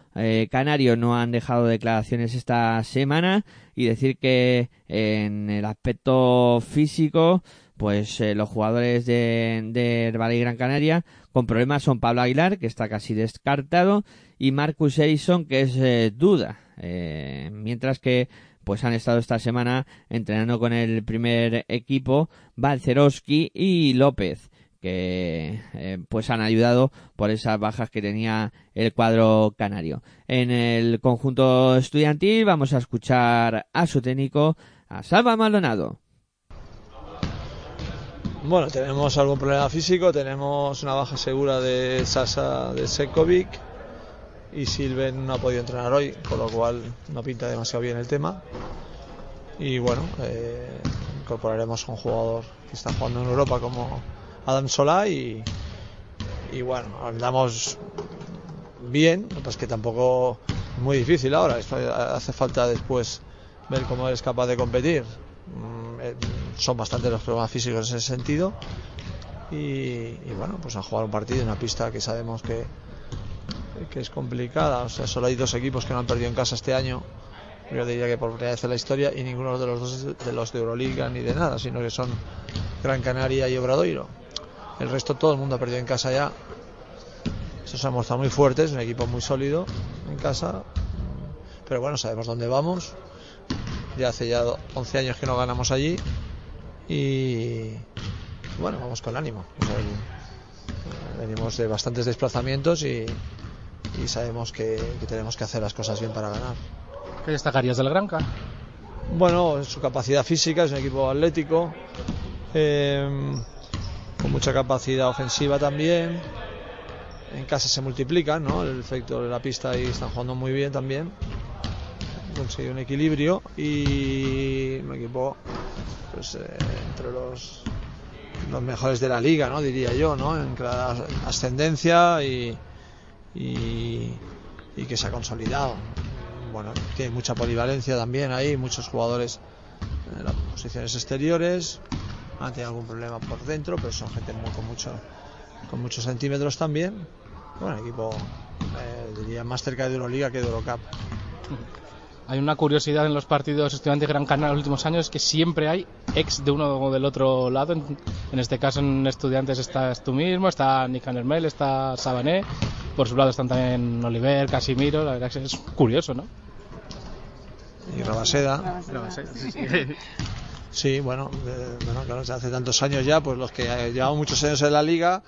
canario no han dejado declaraciones esta semana y decir que en el aspecto físico pues eh, los jugadores de, de Herbalife Gran Canaria con problemas son Pablo Aguilar, que está casi descartado, y Marcus Edison, que es eh, duda. Eh, mientras que pues han estado esta semana entrenando con el primer equipo Balcerowski y López que pues han ayudado por esas bajas que tenía el cuadro canario. En el conjunto estudiantil vamos a escuchar a su técnico, a Salva Maldonado. Bueno, tenemos algún problema físico, tenemos una baja segura de Sasa de Sekovic y Silven no ha podido entrenar hoy, con lo cual no pinta demasiado bien el tema. Y bueno, eh, incorporaremos a un jugador que está jugando en Europa como Adam Solá y, y bueno, andamos bien, lo que pasa es que tampoco es muy difícil ahora, esto hace falta después ver cómo eres capaz de competir. Mm, eh, son bastantes los problemas físicos en ese sentido y, y bueno, pues a jugar un partido en una pista que sabemos que, que es complicada, o sea, solo hay dos equipos que no han perdido en casa este año, yo diría que por primera vez en la historia y ninguno de los dos de los de Euroliga ni de nada, sino que son Gran Canaria y Obradoiro. El resto todo el mundo ha perdido en casa ya. Eso se ha mostrado muy fuerte, es un equipo muy sólido en casa. Pero bueno, sabemos dónde vamos. Ya hace ya 11 años que no ganamos allí. Y bueno, vamos con ánimo. O sea, el- venimos de bastantes desplazamientos y, y sabemos que, que tenemos que hacer las cosas bien para ganar. ¿Qué destacarías del Granca? Bueno, su capacidad física, es un equipo atlético, eh, con mucha capacidad ofensiva también. En casa se multiplican, ¿no? El efecto de la pista y están jugando muy bien también. Han conseguido un equilibrio y un equipo pues, eh, entre los, los mejores de la liga, ¿no? Diría yo, ¿no? En clara ascendencia y, y, y que se ha consolidado bueno, tiene mucha polivalencia también ahí, muchos jugadores en las posiciones exteriores, han tenido algún problema por dentro, pero son gente muy, con, mucho, con muchos centímetros también. Bueno, equipo eh, diría más cerca de Euroliga que de Eurocup. Hay una curiosidad en los partidos estudiantes Gran Canaria en los últimos años que siempre hay ex de uno o del otro lado. En, en este caso en estudiantes estás tú mismo, está Nick Nermel, está Sabané. Por su lado están también Oliver, Casimiro. La verdad que es curioso, ¿no? Y Rabaseda. *laughs* Sí, bueno, eh, bueno, claro, hace tantos años ya, pues los que llevamos muchos años en la liga,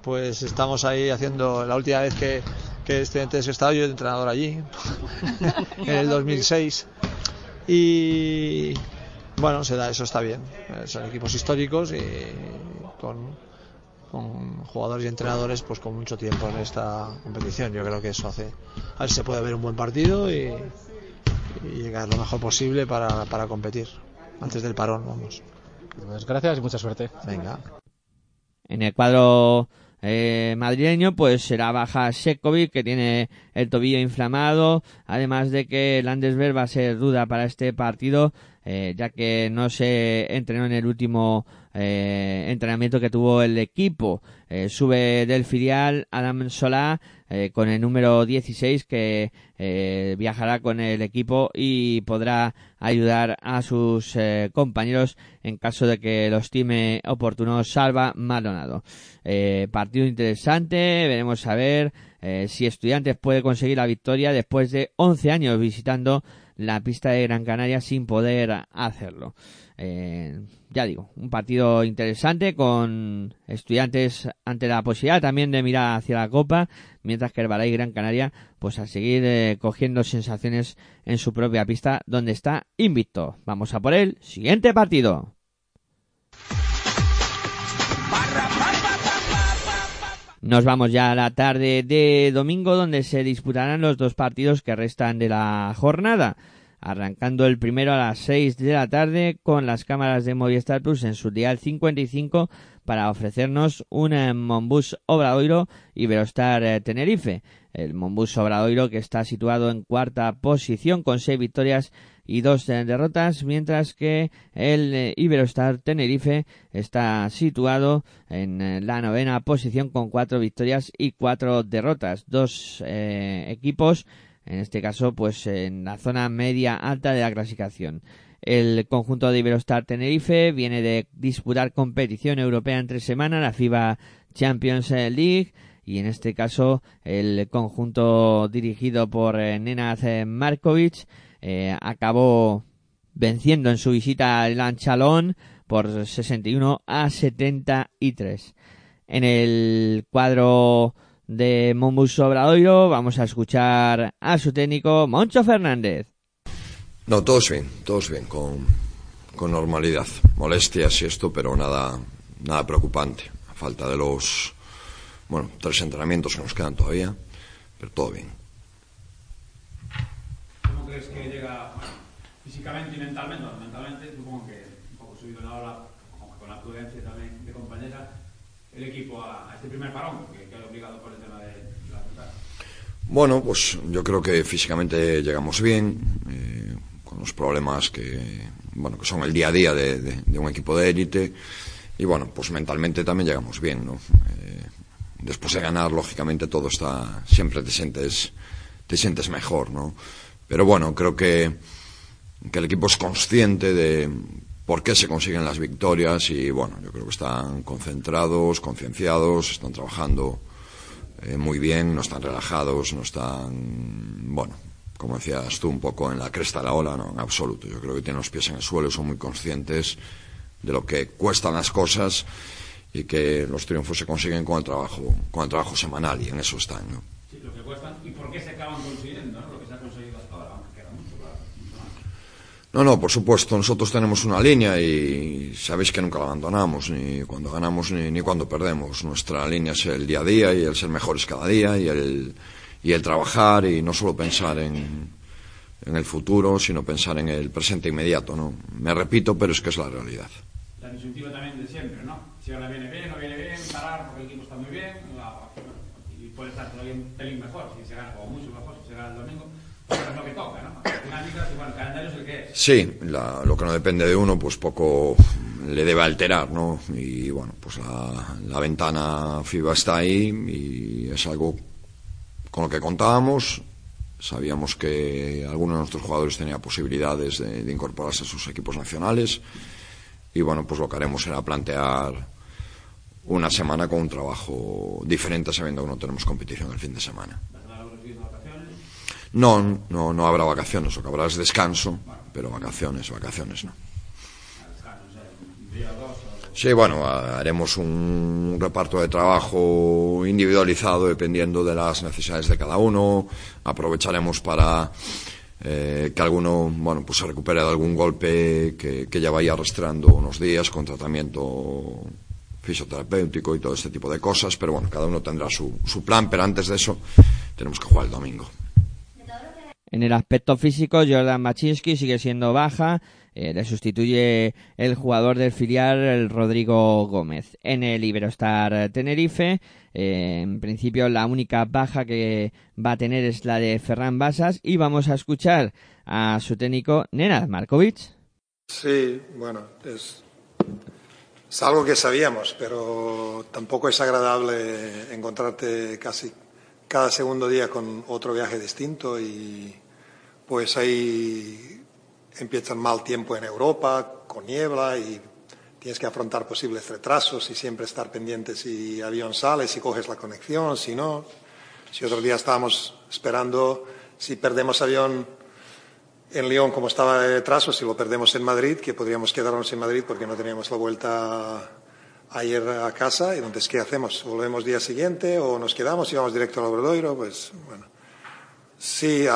pues estamos ahí haciendo, la última vez que, que estudiantes he estado yo de entrenador allí, *laughs* en el 2006. Y bueno, se da, eso está bien. Son equipos históricos y con, con jugadores y entrenadores pues con mucho tiempo en esta competición. Yo creo que eso hace, a ver si se puede ver un buen partido y, y llegar lo mejor posible para, para competir antes del parón, vamos. Pues gracias y mucha suerte. Venga. En el cuadro eh, madrileño, pues será baja Sekovic, que tiene el tobillo inflamado, además de que Landesberg va a ser duda para este partido, eh, ya que no se entrenó en el último eh, entrenamiento que tuvo el equipo. Eh, sube del filial Adam Solá, con el número 16 que eh, viajará con el equipo y podrá ayudar a sus eh, compañeros en caso de que lo estime oportuno Salva Maldonado. Eh, partido interesante, veremos a ver eh, si Estudiantes puede conseguir la victoria después de 11 años visitando la pista de Gran Canaria sin poder hacerlo. Ya digo, un partido interesante con estudiantes ante la posibilidad también de mirar hacia la Copa, mientras que Herbalife Gran Canaria, pues a seguir eh, cogiendo sensaciones en su propia pista, donde está invicto. Vamos a por el siguiente partido. Nos vamos ya a la tarde de domingo donde se disputarán los dos partidos que restan de la jornada. Arrancando el primero a las 6 de la tarde con las cámaras de Movistar Plus en su dial 55 para ofrecernos un eh, Monbus Obradoiro y Verostar eh, Tenerife. El Monbus Obradoiro que está situado en cuarta posición con seis victorias y dos derrotas, mientras que el eh, Iberostar Tenerife está situado en eh, la novena posición con cuatro victorias y cuatro derrotas. Dos eh, equipos, en este caso, pues en la zona media alta de la clasificación. El conjunto de Iberostar Tenerife viene de disputar competición europea entre semana, la FIBA Champions League, y en este caso el conjunto dirigido por eh, Nenad eh, Markovic eh, acabó venciendo en su visita al Lanchalón por 61 a 73. En el cuadro de Mombus Obradoiro vamos a escuchar a su técnico Moncho Fernández. No, todos bien, todos bien, con, con normalidad. Molestias y esto, pero nada, nada preocupante. A falta de los, bueno, tres entrenamientos que nos quedan todavía, pero todo bien. ¿Cómo crees que llega bueno, físicamente y mentalmente? Bueno, mentalmente supongo que un poco subido la ola, aunque con la prudencia también de compañera, el equipo a, a este primer parón, que queda obligado por el tema de la ciudad. Bueno, pues yo creo que físicamente llegamos bien, eh, con los problemas que, bueno, que son el día a día de, de- de un equipo de élite, y bueno, pues mentalmente también llegamos bien, ¿no? Eh, después de ganar, lógicamente todo está, siempre te sientes, te sientes mejor, ¿no? Pero bueno, creo que, que el equipo es consciente de por qué se consiguen las victorias y bueno, yo creo que están concentrados, concienciados, están trabajando eh, muy bien, no están relajados, no están, bueno, como decías tú, un poco en la cresta de la ola, no, en absoluto. Yo creo que tienen los pies en el suelo, son muy conscientes de lo que cuestan las cosas y que los triunfos se consiguen con el trabajo, con el trabajo semanal y en eso están, ¿no? Sí, lo que cuestan y por qué se acaban consiguiendo, ¿no? Lo que se ha conseguido hasta ahora, aunque queda mucho, claro, mucho más. No, no, por supuesto, nosotros tenemos una línea y sabéis que nunca la abandonamos, ni cuando ganamos ni, ni cuando perdemos. Nuestra línea es el día a día y el ser mejores cada día y el, y el trabajar y no solo pensar en, en el futuro, sino pensar en el presente inmediato, ¿no? Me repito, pero es que es la realidad. La disyuntiva también de siempre, ¿no? Si ahora viene bien, no viene bien, parar porque el equipo está muy bien, y puede estar todavía un pelín mejor, si se gana, o mucho mejor, si se gana el domingo, pero es lo que toca, ¿no? Dinámicas el calendario es el es. Sí, la- lo que no depende de uno, pues poco le debe alterar, ¿no? Y bueno, pues la, ventana FIBA está ahí y es algo con lo que contábamos. Sabíamos que algunos de nuestros jugadores tenían posibilidades de, de incorporarse a sus equipos nacionales y bueno, pues lo que haremos será plantear una semana con un trabajo diferente sabiendo que no tenemos competición el fin de semana. No, no, no habrá vacaciones, lo que habrá es descanso, pero vacaciones, vacaciones no. Sí, bueno, haremos un reparto de trabajo individualizado dependiendo de las necesidades de cada uno. Aprovecharemos para eh, que alguno, bueno, pues se recupere de algún golpe que, que ya vaya arrastrando unos días con tratamiento fisioterapéutico y todo este tipo de cosas. Pero bueno, cada uno tendrá su, su plan, pero antes de eso tenemos que jugar el domingo. En el aspecto físico, Jordan Machinsky sigue siendo baja. eh, le sustituye el jugador del filial, el Rodrigo Gómez. En el Iberostar Tenerife, eh, en principio la única baja que va a tener es la de Ferran Basas. Y vamos a escuchar a su técnico, Nenad Markovic. Sí, bueno, es, es algo que sabíamos, pero tampoco es agradable encontrarte casi cada segundo día con otro viaje distinto y pues ahí empieza el mal tiempo en Europa, con niebla y tienes que afrontar posibles retrasos y siempre estar pendiente si avión sale, si coges la conexión, si no. Si otro día estábamos esperando si perdemos avión en Lyon como estaba de retraso, si lo perdemos en Madrid, que podríamos quedarnos en Madrid porque no teníamos la vuelta ayer a casa. Entonces, ¿qué hacemos? ¿Volvemos día siguiente o nos quedamos y vamos directo al Obradoiro? Pues bueno. Sí,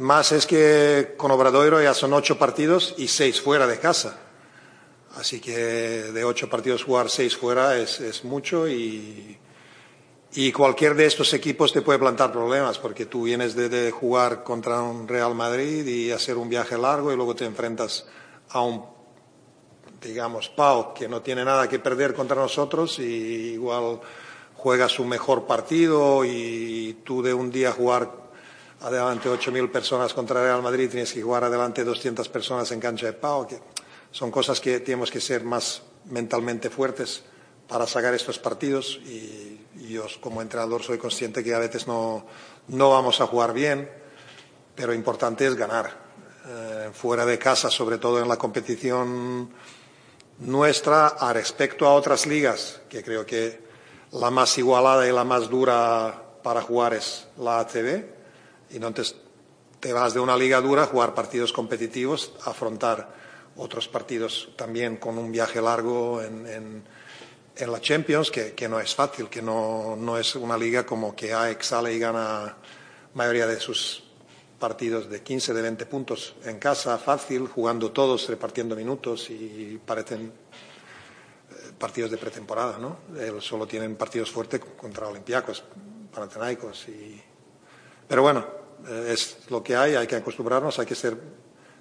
más es que con Obradoiro ya son ocho partidos y seis fuera de casa. Así que de ocho partidos jugar seis fuera es, es mucho y, y cualquier de estos equipos te puede plantar problemas porque tú vienes de, jugar contra un Real Madrid y hacer un viaje largo y luego te enfrentas a un, digamos, Pau que no tiene nada que perder contra nosotros y igual juega su mejor partido y tú de un día jugar adelante 8.000 personas contra Real Madrid tienes que jugar adelante 200 personas en cancha de Pau. Que son cosas que tenemos que ser más mentalmente fuertes para sacar estos partidos y yo como entrenador soy consciente que a veces no, no vamos a jugar bien, pero importante es ganar. Eh, fuera de casa, sobre todo en la competición nuestra, a respecto a otras ligas, que creo que la más igualada y la más dura para jugar es la ACB, y entonces te vas de una liga dura a jugar partidos competitivos, afrontar otros partidos también con un viaje largo en, en- en la Champions, que, que no es fácil, que no, no es una liga como que AEK sale y gana mayoría de sus partidos de 15, de 20 puntos en casa, fácil, jugando todos, repartiendo minutos y parecen eh, partidos de pretemporada, ¿no? Ellos solo tienen partidos fuertes contra Olympiacos, Panathinaikos y... Pero bueno, eh, es lo que hay, hay que acostumbrarnos, hay que ser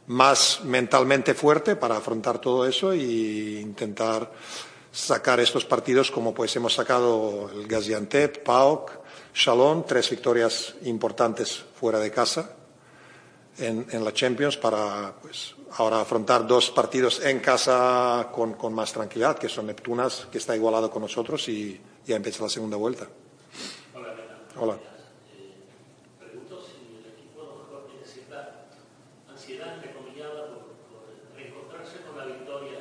más mentalmente fuerte para afrontar todo eso e intentar sacar estos partidos como pues hemos sacado el Gaziantep, PAOK, Chalon, tres victorias importantes fuera de casa en, en la Champions para pues ahora afrontar dos partidos en casa con, con más tranquilidad, que son Neptunas, que está igualado con nosotros y ya empieza la segunda vuelta. Hola. Pregunto si el equipo a lo mejor tiene cierta ansiedad entrecomillada por, por reencontrarse con la victoria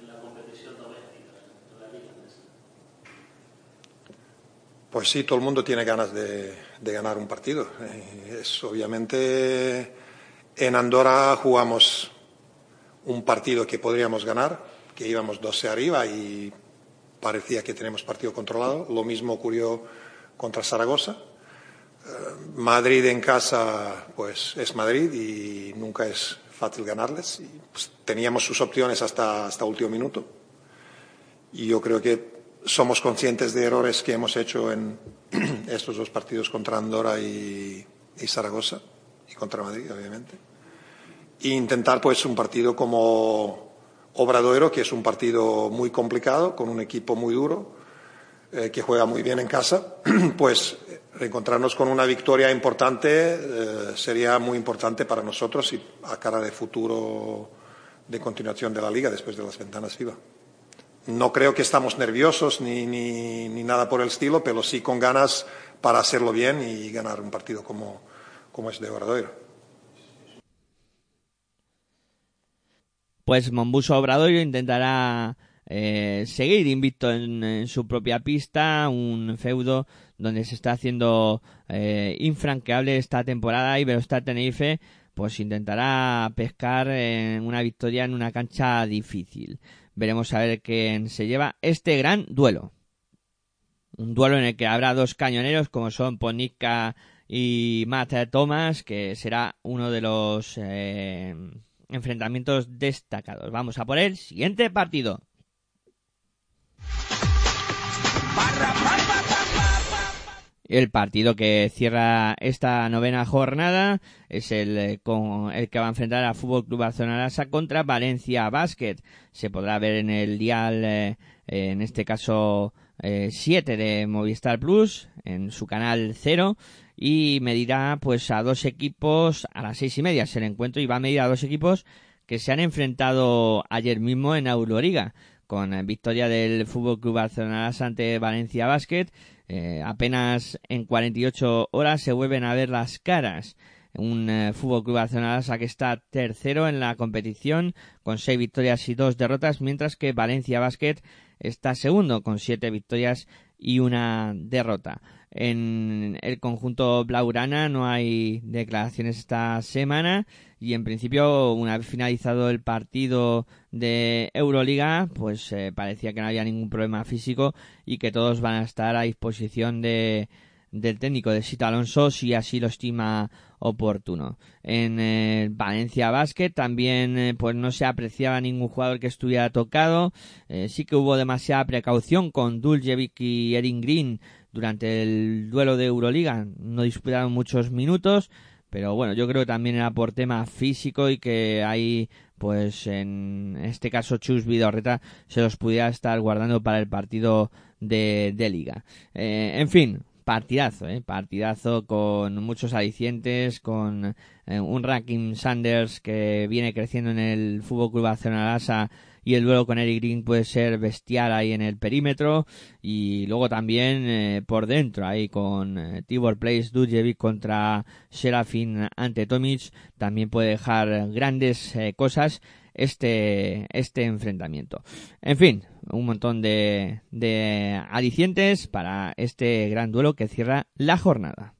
en la competición doméstica, en la Liga. Pues sí, todo el mundo tiene ganas de, ganar un partido. Eh, Es obviamente en Andorra jugamos un partido que podríamos ganar, que íbamos 12 arriba y parecía que tenemos partido controlado. Lo mismo ocurrió contra Zaragoza. Eh, Madrid en casa, pues es Madrid y nunca es fácil ganarles. Pues, teníamos sus opciones hasta hasta último minuto. Y yo creo que somos conscientes de errores que hemos hecho en *clears throat* estos dos partidos contra Andorra y, Zaragoza y contra Madrid, obviamente. E intentar, pues, un partido como Obradoiro, que es un partido muy complicado, con un equipo muy duro, eh, que juega muy bien en casa, *clears throat* pues reencontrarnos con una victoria importante eh, sería muy importante para nosotros y a cara de futuro de continuación de la liga después de las ventanas FIBA. No creo que estamos nerviosos ni, ni, ni nada por el estilo, pero sí con ganas para hacerlo bien y ganar un partido como, como es de Obradoiro. Pues Mombuso Obradoiro intentará eh, seguir invicto en, en su propia pista, un feudo donde se está haciendo eh, infranqueable esta temporada y Verostar Tenerife pues intentará pescar en una victoria en una cancha difícil. Veremos a ver quién se lleva este gran duelo. Un duelo en el que habrá dos cañoneros como son Ponica y Matt Thomas, que será uno de los eh, enfrentamientos destacados. Vamos a por el siguiente partido. El partido que cierra esta novena jornada es el, eh, con, el que va a enfrentar a Fútbol Club Barcelona Lassa contra Valencia Basket. Se podrá ver en el dial, eh, en este caso 7 de Movistar Plus, en su canal 0 y medirá pues a dos equipos a las seis y media es el encuentro y va a medir a dos equipos que se han enfrentado ayer mismo en Euroliga con eh, victoria del Fútbol Club Barcelona ante Valencia Basket Eh, apenas en 48 horas se vuelven a ver las caras. Un eh, Fútbol Club Barcelona que está tercero en la competición con seis victorias y dos derrotas, mientras que Valencia Basket está segundo con siete victorias y una derrota. En el conjunto Blaurana no hay declaraciones esta semana y en principio una vez finalizado el partido de Euroliga pues eh, parecía que no había ningún problema físico y que todos van a estar a disposición de del técnico de Sito Alonso si así lo estima oportuno. En el Valencia Basket también eh, pues no se apreciaba ningún jugador que estuviera tocado. Eh, sí que hubo demasiada precaución con Duljevic y Erin Green durante el duelo de Euroliga. No disputaron muchos minutos, pero bueno, yo creo que también era por tema físico y que ahí pues en este caso Chus Vidorreta se los pudiera estar guardando para el partido de, de liga. Eh, en fin, partidazo, ¿eh? partidazo con muchos alicientes, con eh, un ranking Sanders que viene creciendo en el Fútbol Club Barcelona y el duelo con Eric Green puede ser bestial ahí en el perímetro y luego también eh, por dentro ahí con eh, Tibor Place Dudjevic contra Serafin ante Tomic también puede dejar grandes eh, cosas este, este enfrentamiento. En fin, un montón de, de para este gran duelo que cierra la jornada.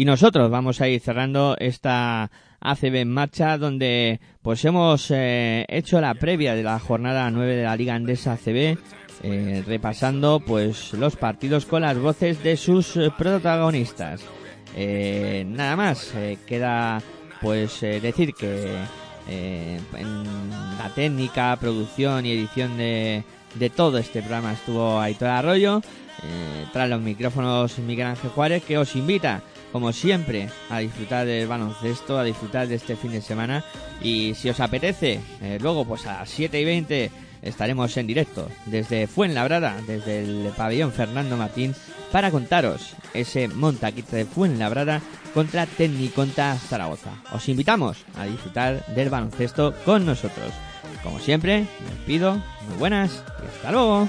Y nosotros vamos a ir cerrando esta ACB en marcha donde pues hemos eh, hecho la previa de la jornada 9 de la Liga Andesa ACB eh, repasando pues los partidos con las voces de sus protagonistas. Eh, nada más, eh, queda pues eh, decir que en la técnica, producción y edición de, de todo este programa estuvo Aitor Arroyo, tras los micrófonos Miguel Ángel Juárez, que os invita, como siempre, a disfrutar del baloncesto, a disfrutar de este fin de semana y si os apetece, eh, luego pues a las 7 y 20 estaremos en directo desde Fuenlabrada, desde el pabellón Fernando Martín, para contaros ese montaquite de Fuenlabrada contra Tecniconta Zaragoza. Os invitamos a disfrutar del baloncesto con nosotros. Como siempre, me despido, muy buenas y hasta luego.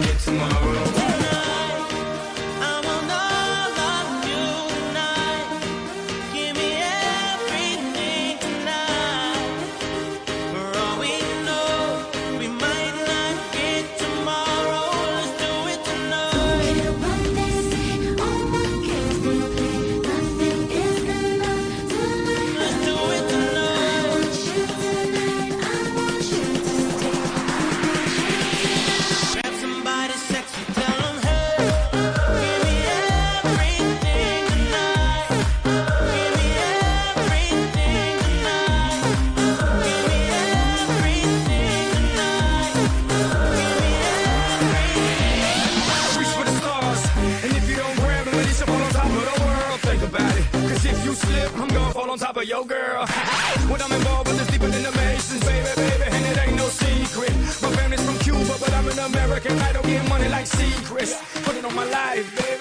get tomorrow. Secrets. Put it on my life, baby.